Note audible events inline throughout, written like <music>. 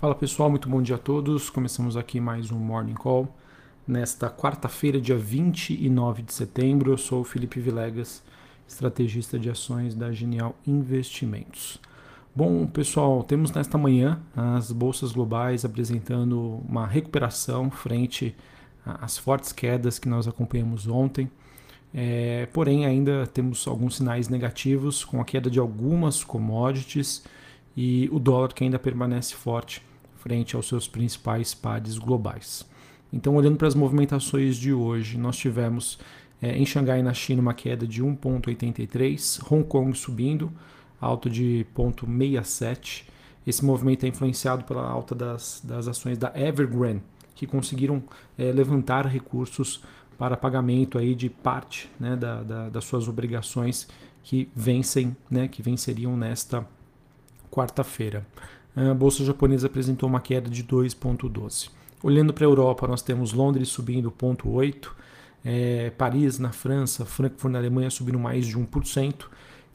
Fala pessoal, muito bom dia a todos. Começamos aqui mais um Morning Call. Nesta quarta-feira, dia 29 de setembro, eu sou o Felipe Vilegas, estrategista de ações da Genial Investimentos. Bom, pessoal, temos nesta manhã as bolsas globais apresentando uma recuperação frente às fortes quedas que nós acompanhamos ontem. É, porém, ainda temos alguns sinais negativos com a queda de algumas commodities e o dólar que ainda permanece forte frente aos seus principais pares globais. Então, olhando para as movimentações de hoje, nós tivemos é, em Xangai, na China, uma queda de 1,83, Hong Kong subindo, alta de 0,67. Esse movimento é influenciado pela alta das, das ações da Evergrande, que conseguiram é, levantar recursos para pagamento aí de parte né, da, da, das suas obrigações que vencem, né, que venceriam nesta quarta-feira a bolsa japonesa apresentou uma queda de 2,12. Olhando para a Europa, nós temos Londres subindo 0,8%, é, Paris na França, Frankfurt na Alemanha subindo mais de 1%,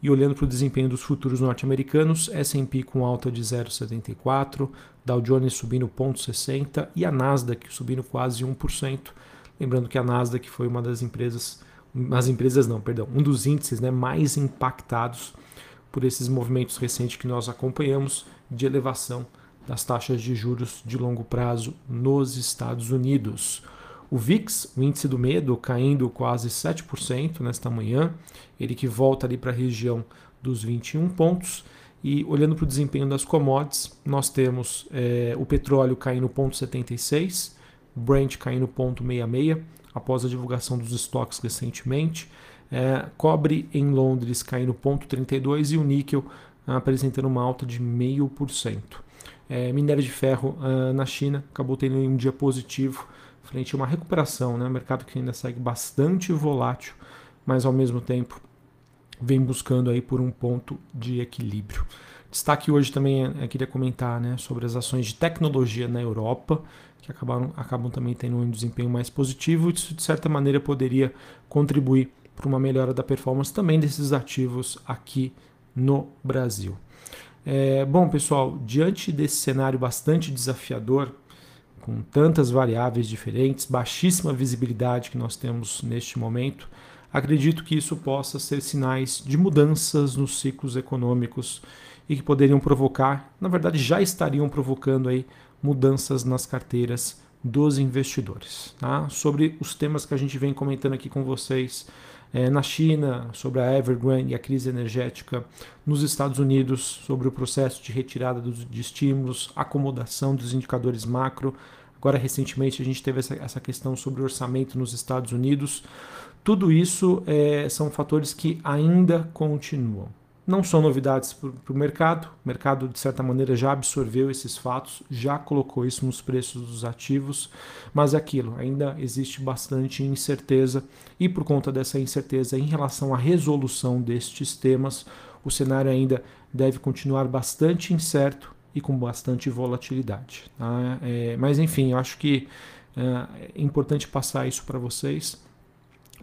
e olhando para o desempenho dos futuros norte-americanos, S&P com alta de 0,74%, Dow Jones subindo 0,60% e a Nasdaq subindo quase 1%. Lembrando que a Nasdaq foi uma das empresas, as empresas não, perdão, um dos índices né, mais impactados por esses movimentos recentes que nós acompanhamos de elevação das taxas de juros de longo prazo nos Estados Unidos. O VIX, o índice do medo, caindo quase 7% nesta manhã, ele que volta ali para a região dos 21 pontos. E olhando para o desempenho das commodities, nós temos é, o petróleo caindo 0,76, Brent caindo 0,66 após a divulgação dos estoques recentemente. É, cobre em Londres caindo 0,32 e o níquel apresentando uma alta de 0,5%. É, minério de ferro ah, na China acabou tendo um dia positivo frente a uma recuperação, né? mercado que ainda segue bastante volátil, mas ao mesmo tempo vem buscando aí por um ponto de equilíbrio. Destaque hoje também é, queria comentar né, sobre as ações de tecnologia na Europa, que acabaram, acabam também tendo um desempenho mais positivo, e isso de certa maneira poderia contribuir para uma melhora da performance também desses ativos aqui no Brasil. É, bom, pessoal, diante desse cenário bastante desafiador, com tantas variáveis diferentes, baixíssima visibilidade que nós temos neste momento, acredito que isso possa ser sinais de mudanças nos ciclos econômicos e que poderiam provocar, na verdade já estariam provocando aí mudanças nas carteiras dos investidores. Tá? Sobre os temas que a gente vem comentando aqui com vocês é, na China, sobre a Evergrande e a crise energética, nos Estados Unidos, sobre o processo de retirada dos, de estímulos, acomodação dos indicadores macro. Agora, recentemente, a gente teve essa, essa questão sobre orçamento nos Estados Unidos. Tudo isso é, são fatores que ainda continuam. Não são novidades para o mercado, o mercado de certa maneira já absorveu esses fatos, já colocou isso nos preços dos ativos, mas é aquilo, ainda existe bastante incerteza e por conta dessa incerteza em relação à resolução destes temas, o cenário ainda deve continuar bastante incerto e com bastante volatilidade. Tá? É, mas enfim, eu acho que é, é importante passar isso para vocês,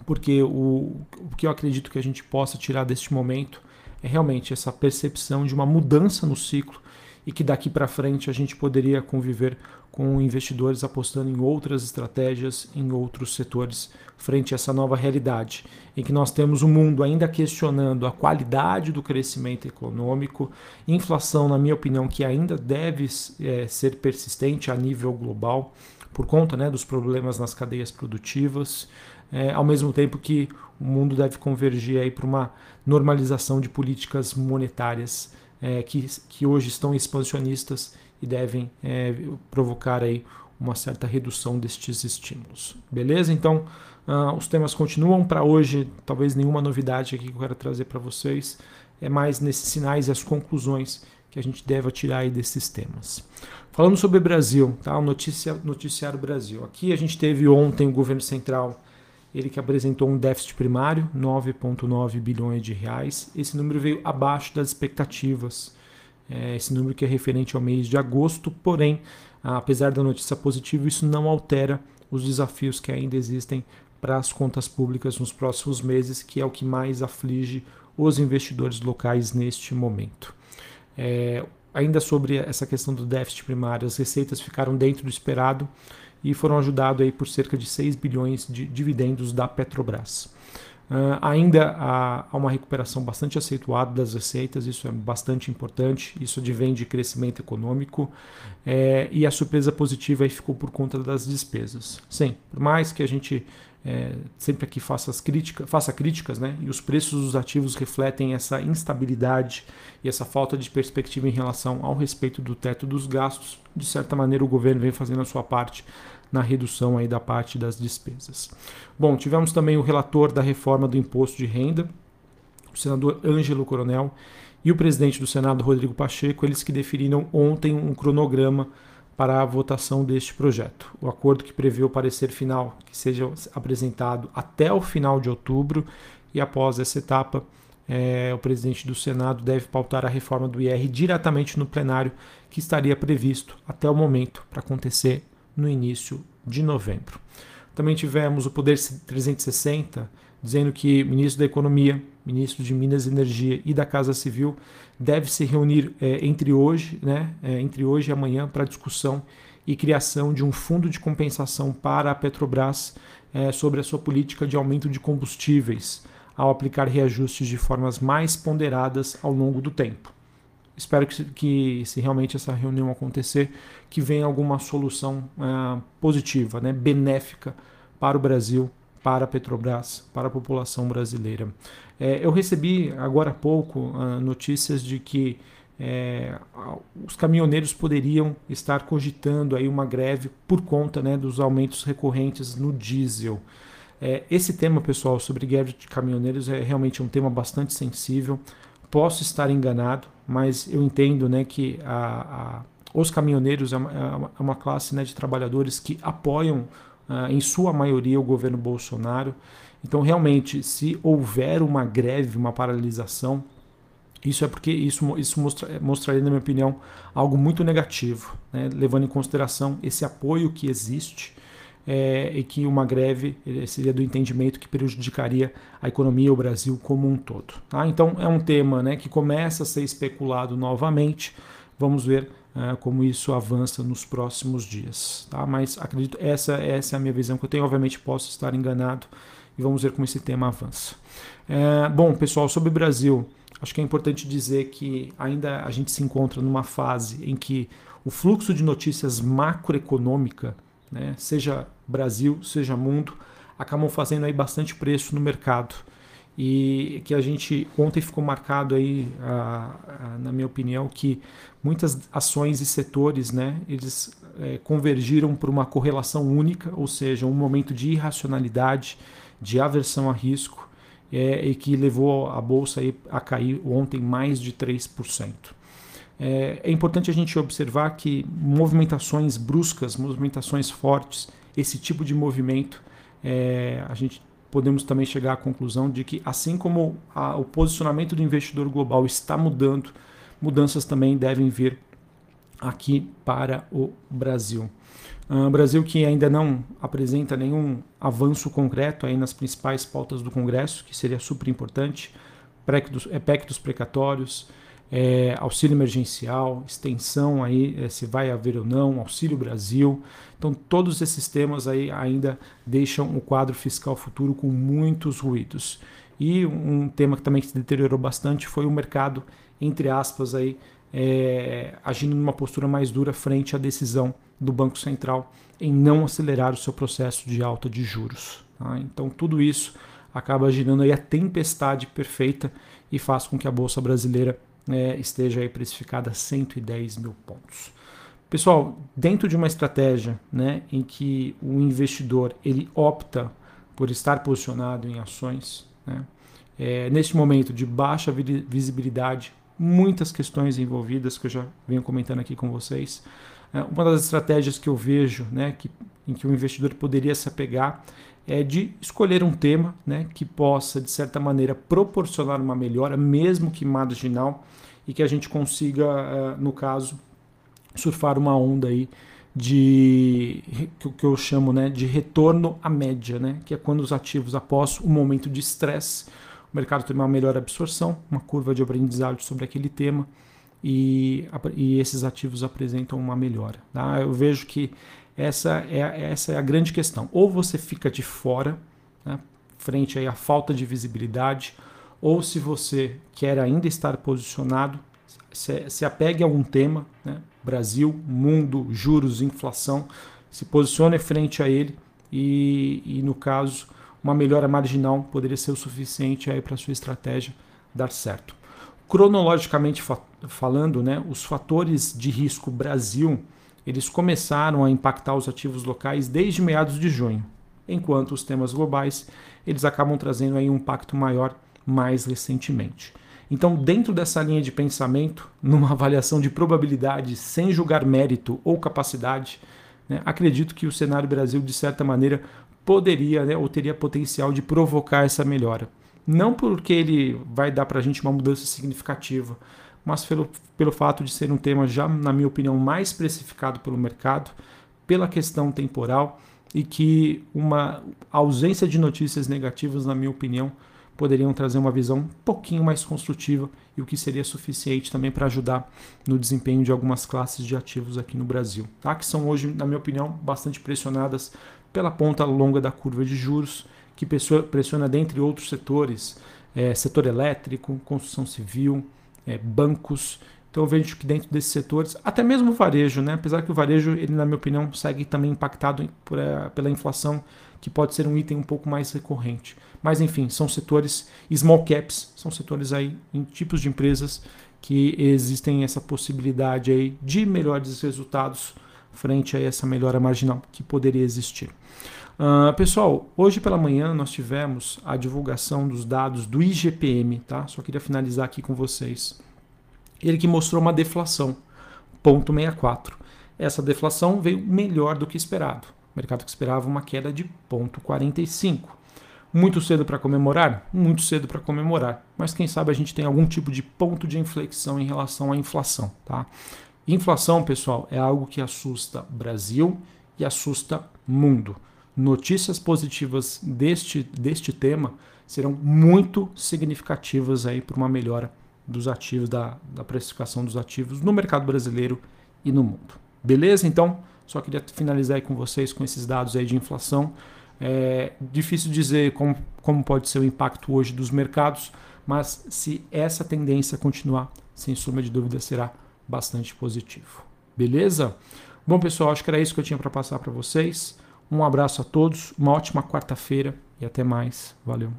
porque o, o que eu acredito que a gente possa tirar deste momento é realmente essa percepção de uma mudança no ciclo e que daqui para frente a gente poderia conviver com investidores apostando em outras estratégias, em outros setores, frente a essa nova realidade, em que nós temos um mundo ainda questionando a qualidade do crescimento econômico, inflação, na minha opinião, que ainda deve é, ser persistente a nível global, por conta né, dos problemas nas cadeias produtivas, é, ao mesmo tempo que o mundo deve convergir para uma normalização de políticas monetárias é, que, que hoje estão expansionistas e devem é, provocar aí uma certa redução destes estímulos. Beleza? Então, uh, os temas continuam para hoje, talvez nenhuma novidade aqui que eu quero trazer para vocês, é mais nesses sinais e as conclusões que a gente deve tirar aí desses temas. Falando sobre Brasil, tá? o notícia, noticiário Brasil. Aqui a gente teve ontem o governo central ele que apresentou um déficit primário, 9,9 bilhões de reais. Esse número veio abaixo das expectativas. É, esse número que é referente ao mês de agosto, porém, apesar da notícia positiva, isso não altera os desafios que ainda existem para as contas públicas nos próximos meses, que é o que mais aflige os investidores locais neste momento. É, ainda sobre essa questão do déficit primário, as receitas ficaram dentro do esperado e foram ajudados aí por cerca de 6 bilhões de dividendos da Petrobras. Uh, ainda há, há, uma recuperação bastante acentuada das receitas, isso é bastante importante, isso advém de crescimento econômico é, e a surpresa positiva aí ficou por conta das despesas. Sim, por mais que a gente é, sempre aqui faça, as crítica, faça críticas, né, e os preços dos ativos refletem essa instabilidade e essa falta de perspectiva em relação ao respeito do teto dos gastos, de certa maneira o governo vem fazendo a sua parte na redução aí da parte das despesas. Bom, tivemos também o relator da reforma do imposto de renda, o senador Ângelo Coronel, e o presidente do Senado, Rodrigo Pacheco, eles que definiram ontem um cronograma para a votação deste projeto. O acordo que prevê o parecer final que seja apresentado até o final de outubro e após essa etapa, é, o presidente do Senado deve pautar a reforma do IR diretamente no plenário, que estaria previsto até o momento para acontecer no início de novembro. Também tivemos o Poder 360 dizendo que o ministro da Economia, ministro de Minas e Energia e da Casa Civil deve se reunir é, entre hoje, né, é, entre hoje e amanhã para discussão e criação de um fundo de compensação para a Petrobras é, sobre a sua política de aumento de combustíveis, ao aplicar reajustes de formas mais ponderadas ao longo do tempo. Espero que, que, se realmente essa reunião acontecer, que venha alguma solução uh, positiva, né, benéfica para o Brasil, para a Petrobras, para a população brasileira. É, eu recebi agora há pouco uh, notícias de que é, os caminhoneiros poderiam estar cogitando aí uma greve por conta né, dos aumentos recorrentes no diesel. É, esse tema, pessoal, sobre greve de caminhoneiros é realmente um tema bastante sensível. Posso estar enganado, mas eu entendo né, que a, a, os caminhoneiros é uma, é uma classe né, de trabalhadores que apoiam, uh, em sua maioria, o governo Bolsonaro. Então, realmente, se houver uma greve, uma paralisação, isso é porque isso, isso mostra, mostraria, na minha opinião, algo muito negativo, né, levando em consideração esse apoio que existe é, e que uma greve seria do entendimento que prejudicaria a economia o Brasil como um todo. Tá? Então é um tema né, que começa a ser especulado novamente. Vamos ver é, como isso avança nos próximos dias. Tá? Mas acredito essa essa é a minha visão que eu tenho. Obviamente posso estar enganado e vamos ver como esse tema avança. É, bom, pessoal, sobre o Brasil, acho que é importante dizer que ainda a gente se encontra numa fase em que o fluxo de notícias macroeconômica né, seja Brasil, seja mundo, acabam fazendo aí bastante preço no mercado. E que a gente ontem ficou marcado aí, a, a, na minha opinião, que muitas ações e setores, né, eles é, convergiram para uma correlação única, ou seja, um momento de irracionalidade, de aversão a risco, é, e que levou a bolsa aí a cair ontem mais de 3%. É, é importante a gente observar que movimentações bruscas, movimentações fortes, esse tipo de movimento, é, a gente podemos também chegar à conclusão de que, assim como a, o posicionamento do investidor global está mudando, mudanças também devem vir aqui para o Brasil. Uh, Brasil que ainda não apresenta nenhum avanço concreto aí nas principais pautas do Congresso, que seria super importante, PEC dos, é PEC dos precatórios, é, auxílio emergencial, extensão aí, é, se vai haver ou não, auxílio Brasil. Então, todos esses temas aí ainda deixam o quadro fiscal futuro com muitos ruídos. E um tema que também se deteriorou bastante foi o mercado, entre aspas, aí, é, agindo numa postura mais dura frente à decisão do Banco Central em não acelerar o seu processo de alta de juros. Tá? Então, tudo isso acaba girando aí a tempestade perfeita e faz com que a Bolsa Brasileira é, esteja aí precificada a 110 mil pontos. Pessoal, dentro de uma estratégia né, em que o investidor ele opta por estar posicionado em ações, né, é, neste momento de baixa visibilidade, muitas questões envolvidas que eu já venho comentando aqui com vocês. É, uma das estratégias que eu vejo né, que, em que o investidor poderia se apegar é de escolher um tema né, que possa, de certa maneira, proporcionar uma melhora, mesmo que marginal, e que a gente consiga, eh, no caso, surfar uma onda aí de que eu chamo né, de retorno à média, né, que é quando os ativos, após um momento de estresse, o mercado tem uma melhor absorção, uma curva de aprendizado sobre aquele tema, e, e esses ativos apresentam uma melhora. Tá? Eu vejo que essa é, essa é a grande questão. Ou você fica de fora, né, frente aí à falta de visibilidade, ou se você quer ainda estar posicionado, se, se apegue a um tema, né, Brasil, mundo, juros, inflação, se posicione frente a ele e, e no caso, uma melhora marginal poderia ser o suficiente para sua estratégia dar certo. Cronologicamente fa falando, né, os fatores de risco Brasil eles começaram a impactar os ativos locais desde meados de junho, enquanto os temas globais eles acabam trazendo aí um impacto maior mais recentemente. Então, dentro dessa linha de pensamento, <laughs> numa avaliação de probabilidade sem julgar mérito ou capacidade, né, acredito que o cenário Brasil, de certa maneira, poderia né, ou teria potencial de provocar essa melhora. Não porque ele vai dar para a gente uma mudança significativa, mas pelo, pelo fato de ser um tema já, na minha opinião, mais precificado pelo mercado, pela questão temporal e que uma ausência de notícias negativas, na minha opinião, poderiam trazer uma visão um pouquinho mais construtiva e o que seria suficiente também para ajudar no desempenho de algumas classes de ativos aqui no Brasil, tá? que são hoje, na minha opinião, bastante pressionadas pela ponta longa da curva de juros, que pressiona, dentre outros setores, é, setor elétrico, construção civil, é, bancos. Então eu vejo que dentro desses setores, até mesmo o varejo, né? apesar que o varejo, ele, na minha opinião, segue também impactado por, é, pela inflação, que pode ser um item um pouco mais recorrente. Mas enfim, são setores small caps, são setores aí em tipos de empresas que existem essa possibilidade aí de melhores resultados frente a essa melhora marginal que poderia existir. Uh, pessoal, hoje pela manhã nós tivemos a divulgação dos dados do IGPM, tá? Só queria finalizar aqui com vocês. Ele que mostrou uma deflação, 0,64. Essa deflação veio melhor do que esperado. O mercado que esperava uma queda de 0,45. Muito cedo para comemorar? Muito cedo para comemorar. Mas quem sabe a gente tem algum tipo de ponto de inflexão em relação à inflação, tá? Inflação, pessoal, é algo que assusta Brasil e assusta mundo notícias positivas deste, deste tema serão muito significativas aí para uma melhora dos ativos, da, da precificação dos ativos no mercado brasileiro e no mundo. Beleza? Então, só queria finalizar aí com vocês com esses dados aí de inflação. É difícil dizer como, como pode ser o impacto hoje dos mercados, mas se essa tendência continuar, sem sombra de dúvida, será bastante positivo. Beleza? Bom, pessoal, acho que era isso que eu tinha para passar para vocês. Um abraço a todos, uma ótima quarta-feira e até mais. Valeu.